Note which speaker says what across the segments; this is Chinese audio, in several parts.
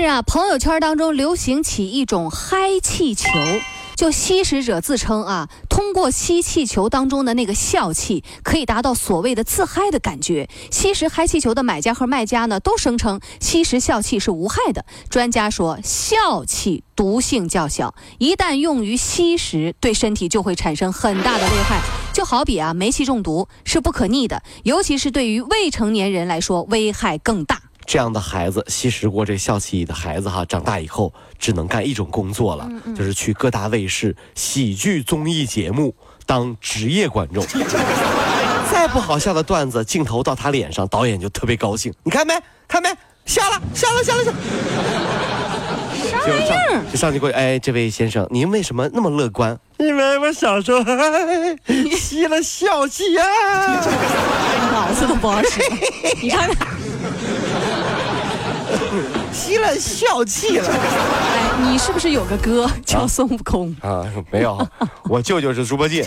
Speaker 1: 近日啊，朋友圈当中流行起一种嗨气球，就吸食者自称啊，通过吸气球当中的那个笑气，可以达到所谓的自嗨的感觉。吸食嗨气球的买家和卖家呢，都声称吸食笑气是无害的。专家说，笑气毒性较小，一旦用于吸食，对身体就会产生很大的危害。就好比啊，煤气中毒是不可逆的，尤其是对于未成年人来说，危害更大。
Speaker 2: 这样的孩子吸食过这笑气的孩子哈，长大以后只能干一种工作了，就是去各大卫视喜剧综艺节目当职业观众。再不好笑的段子，镜头到他脸上，导演就特别高兴。你看没？看没？笑了，笑了，笑了，笑。就上就上去过去，哎，这位先生，您为什么那么乐观？因为我小时候哎吸了笑气呀、
Speaker 1: 脑子都不好使。你看看，
Speaker 2: 吸了笑气了。
Speaker 1: 哎，你是不是有个哥叫孙悟空？
Speaker 2: 啊，没有，我舅舅是猪八戒。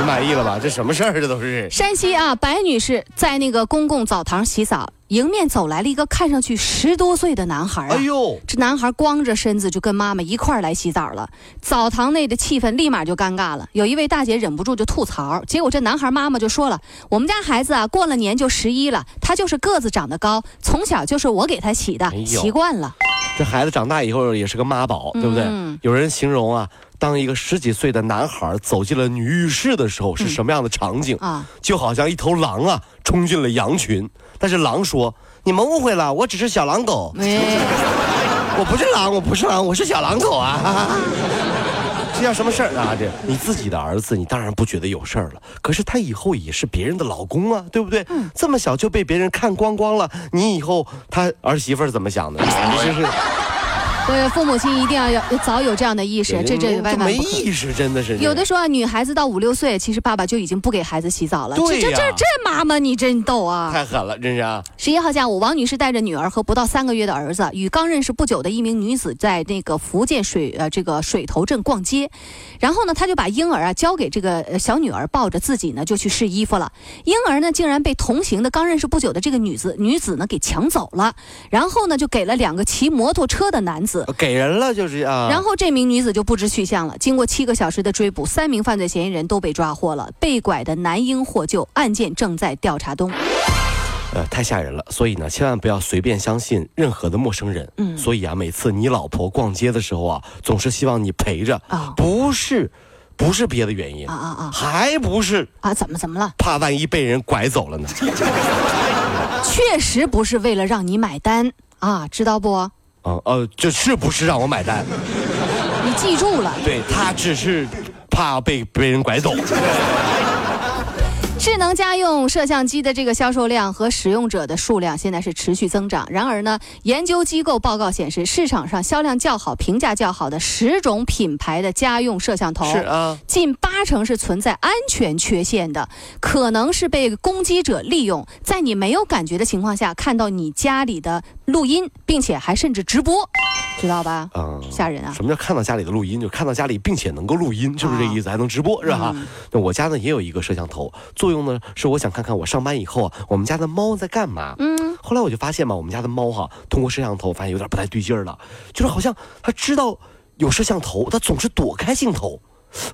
Speaker 2: 你满意了吧？这什么事儿？这都是。
Speaker 1: 山西啊，白女士在那个公共澡堂洗澡，迎面走来了一个看上去十多岁的男孩啊。
Speaker 2: 哎呦，
Speaker 1: 这男孩光着身子就跟妈妈一块儿来洗澡了，澡堂内的气氛立马就尴尬了。有一位大姐忍不住就吐槽，结果这男孩妈妈就说了：“我们家孩子啊，过了年就十一了，他就是个子长得高，从小就是我给他洗的，
Speaker 2: 哎
Speaker 1: 习惯了。
Speaker 2: 这孩子长大以后也是个妈宝，对不对？
Speaker 1: 嗯
Speaker 2: 有人形容啊，当一个十几岁的男孩走进了女浴室的时候，是什么样的场景？
Speaker 1: 啊
Speaker 2: 就好像一头狼啊冲进了羊群，但是狼说：“你们误会了，我只是小狼狗，
Speaker 1: 哎，
Speaker 2: 我不是狼，我不是狼，我是小狼狗啊。”这叫什么事儿啊？这你自己的儿子，你当然不觉得有事儿了。可是他以后也是别人的老公啊，对不对？这么小就被别人看光光了，你以后他儿媳妇儿怎么想的？你这是
Speaker 1: 对，父母亲一定要有早有这样的意识，这这万万
Speaker 2: 没。意识，真的是。
Speaker 1: 有的时候啊，女孩子到五六岁，其实爸爸就已经不给孩子洗澡了。
Speaker 2: 对呀
Speaker 1: 这这这这妈妈你真逗啊！
Speaker 2: 太狠了，真是啊！
Speaker 1: 十一号下午，王女士带着女儿和不到三个月的儿子，与刚认识不久的一名女子在那个福建水呃这个水头镇逛街，然后呢，她就把婴儿啊交给这个呃小女儿，抱着自己呢就去试衣服了。婴儿呢竟然被同行的刚认识不久的这个女子女子呢给抢走了，然后呢就给了两个骑摩托车的男子。
Speaker 2: 给人了就是啊。
Speaker 1: 然后这名女子就不知去向了。经过七个小时的追捕，三名犯罪嫌疑人都被抓获了。被拐的男婴获救，案件正在调查中。
Speaker 2: 呃，太吓人了，所以呢，千万不要随便相信任何的陌生人。
Speaker 1: 嗯
Speaker 2: 所以啊，每次你老婆逛街的时候啊，总是希望你陪着，
Speaker 1: 啊
Speaker 2: 不是，不是别的原因
Speaker 1: 啊啊啊
Speaker 2: 还不是
Speaker 1: 啊！怎么怎么了？
Speaker 2: 怕万一被人拐走了呢？
Speaker 1: 确实不是为了让你买单啊，知道不？
Speaker 2: 啊呃，这是不是让我买单？
Speaker 1: 你记住了。
Speaker 2: 对他只是怕被别人拐走。
Speaker 1: 智能家用摄像机的这个销售量和使用者的数量现在是持续增长。然而呢，研究机构报告显示，市场上销量较好、评价较好的十种品牌的家用摄像头，
Speaker 2: 是啊，
Speaker 1: 近八成是存在安全缺陷的，可能是被攻击者利用，在你没有感觉的情况下看到你家里的录音，并且还甚至直播，知道吧？
Speaker 2: 嗯，
Speaker 1: 吓人啊！
Speaker 2: 什么叫看到家里的录音？就看到家里，并且能够录音，是不是这
Speaker 1: 啊
Speaker 2: 意思？还能直播是吧？
Speaker 1: 嗯
Speaker 2: 那我家呢也有一个摄像头，作用呢是我想看看我上班以后啊，我们家的猫在干嘛。
Speaker 1: 嗯，
Speaker 2: 后来我就发现嘛，我们家的猫哈，通过摄像头发现有点不太对劲儿了，就是好像它知道有摄像头，它总是躲开镜头。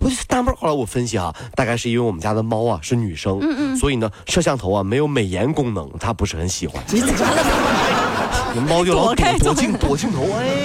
Speaker 2: 我就纳闷儿，后来我分析啊，大概是因为我们家的猫啊是女生，
Speaker 1: 嗯嗯
Speaker 2: 所以呢，摄像头啊没有美颜功能，它不是很喜欢。
Speaker 1: 你怎么了？
Speaker 2: 猫就老躲
Speaker 1: 躲
Speaker 2: 镜躲镜头，哎，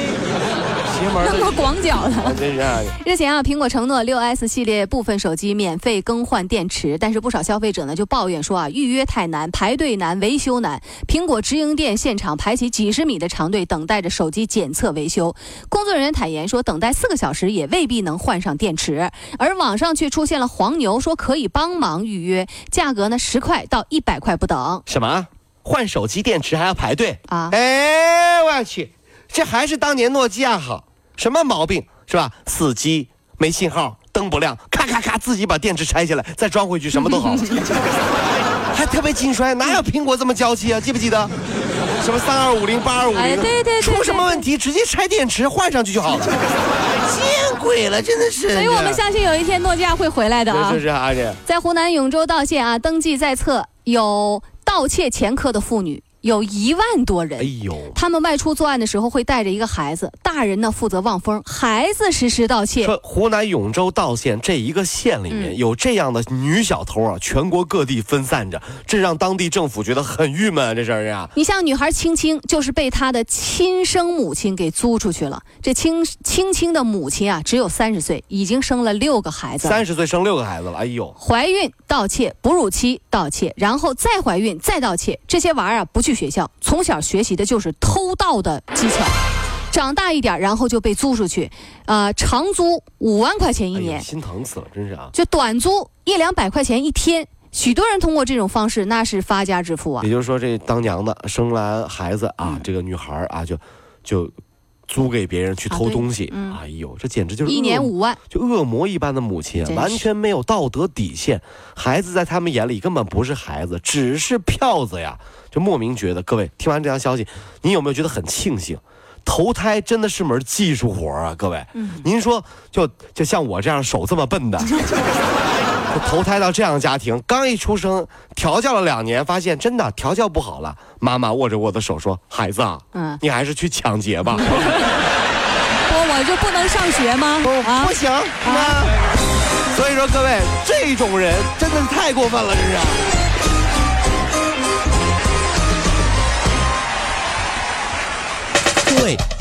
Speaker 2: 邪门儿
Speaker 1: 那么
Speaker 2: 的，
Speaker 1: 广角的。
Speaker 2: 真是啊。
Speaker 1: 日前啊，苹果承诺六 S 系列部分手机免费更换电池，但是不少消费者呢就抱怨说啊，预约太难，排队难，维修难。苹果直营店现场排起几十米的长队，等待着手机检测维修。工作人员坦言说，等待四个小时也未必能换上电池，而网上却出现了黄牛，说可以帮忙预约，价格呢十块到一百块不等
Speaker 2: 什么？换手机电池还要排队
Speaker 1: 啊。
Speaker 2: 哎，我去，这还是当年诺基亚好。什么毛病是吧？死机没信号，灯不亮，咔咔咔，自己把电池拆下来再装回去，什么都好。还特别紧摔，哪有苹果这么娇气啊？记不记得？什么三二五零八二五零？
Speaker 1: 哎对对对
Speaker 2: 出什么问题直接拆电池换上去就好了。见鬼了，真的是。
Speaker 1: 所以我们相信有一天诺基亚会回来的啊
Speaker 2: 是。是啊，这
Speaker 1: 在湖南永州道县啊，登记在册有盗窃前科的妇女有一万多人。
Speaker 2: 哎呦，
Speaker 1: 他们外出作案的时候会带着一个孩子，大人呢负责望风，孩子实施盗窃。
Speaker 2: 说湖南永州道县这一个县里面
Speaker 1: 嗯
Speaker 2: 有这样的女小偷啊，全国各地分散着，这让当地政府觉得很郁闷啊，这事儿啊。
Speaker 1: 你像女孩青青，就是被她的亲生母亲给租出去了。这青青青的母亲啊，只有三十岁，已经生了六个孩子了。
Speaker 2: 三十岁生六个孩子了，哎呦，
Speaker 1: 怀孕盗窃，哺乳期盗窃，然后再怀孕再盗窃，这些娃儿啊不去学校，从小学习的就是偷盗的技巧。长大一点，然后就被租出去，呃，长租五万块钱一年，
Speaker 2: 哎，心疼死了，真是啊。
Speaker 1: 就短租一两百块钱一天。许多人通过这种方式，那是发家致富啊
Speaker 2: 也。就是说，这当娘的生完孩子啊，这个女孩儿啊，就就租给别人去偷东西，
Speaker 1: 嗯
Speaker 2: 哎呦，这简直就是
Speaker 1: 一年
Speaker 2: 恶
Speaker 1: 五万，
Speaker 2: 就恶魔一般的母亲完全没有道德底线。孩子在他们眼里根本不是孩子，只是票子呀，就莫名觉得。各位听完这条消息，你有没有觉得很庆幸？投胎真的是门技术活啊，各位。您说，就就像我这样手这么笨的，就投胎到这样的家庭，刚一出生调教了两年，发现真的调教不好了。妈妈握着我的手说：“孩子啊，
Speaker 1: 嗯
Speaker 2: 你还是去抢劫吧。”
Speaker 1: 我我就不能上学吗？啊
Speaker 2: 不，行啊！所以说，各位，这种人真的是太过分了，这是。
Speaker 3: 各位，如